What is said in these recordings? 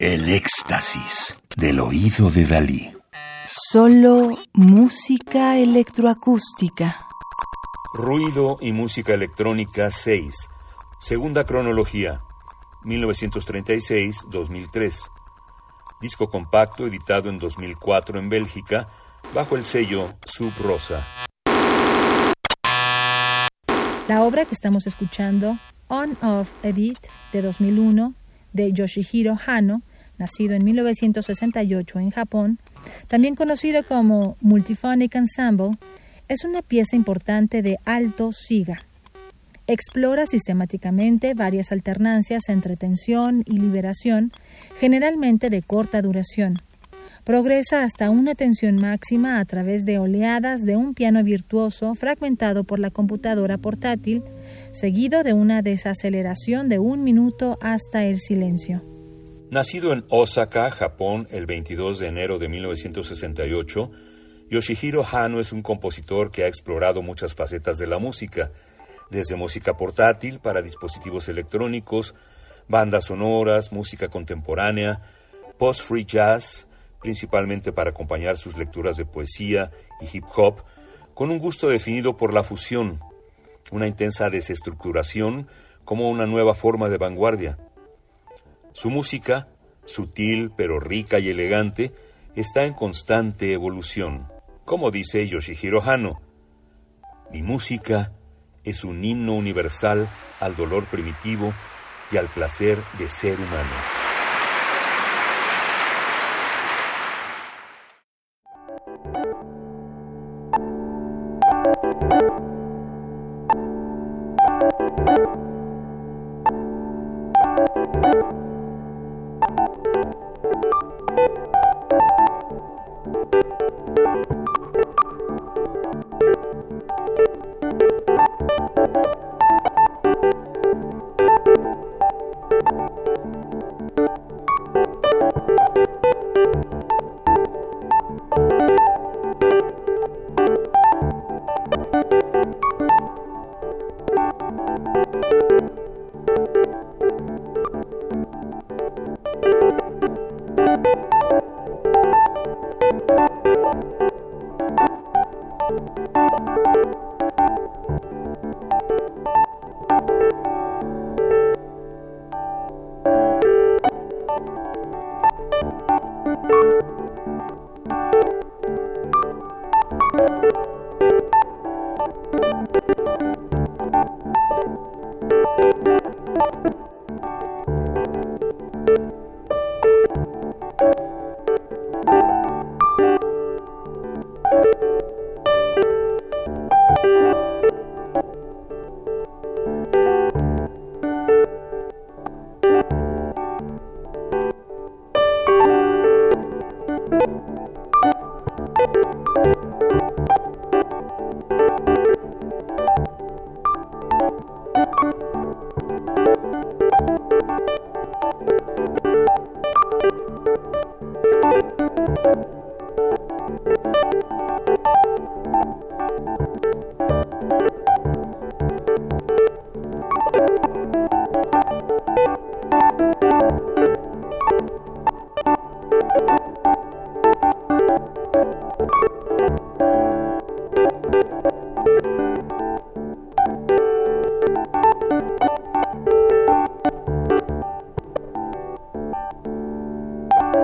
El éxtasis del oído de Dalí. Solo música electroacústica. Ruido y música electrónica 6. Segunda cronología. 1936-2003. Disco compacto editado en 2004 en Bélgica bajo el sello Sub Rosa. La obra que estamos escuchando, On Off Edit de 2001 de Yoshihiro Hano, nacido en 1968 en Japón, también conocido como Multiphonic Ensemble, es una pieza importante de alto siga. Explora sistemáticamente varias alternancias entre tensión y liberación, generalmente de corta duración. Progresa hasta una tensión máxima a través de oleadas de un piano virtuoso fragmentado por la computadora portátil, seguido de una desaceleración de un minuto hasta el silencio. Nacido en Osaka, Japón, el 22 de enero de 1968, Yoshihiro Hano es un compositor que ha explorado muchas facetas de la música, desde música portátil para dispositivos electrónicos, bandas sonoras, música contemporánea, post-free jazz, principalmente para acompañar sus lecturas de poesía y hip hop, con un gusto definido por la fusión, una intensa desestructuración como una nueva forma de vanguardia. Su música, sutil pero rica y elegante, está en constante evolución. Como dice Yoshihiro Hano, mi música es un himno universal al dolor primitivo y al placer de ser humano.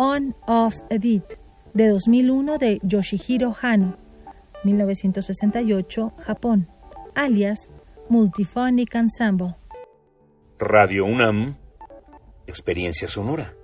On Off Edit de 2001 de Yoshihiro Hano, 1968, Japón, alias Multiphonic Ensemble. Radio UNAM, experiencia sonora.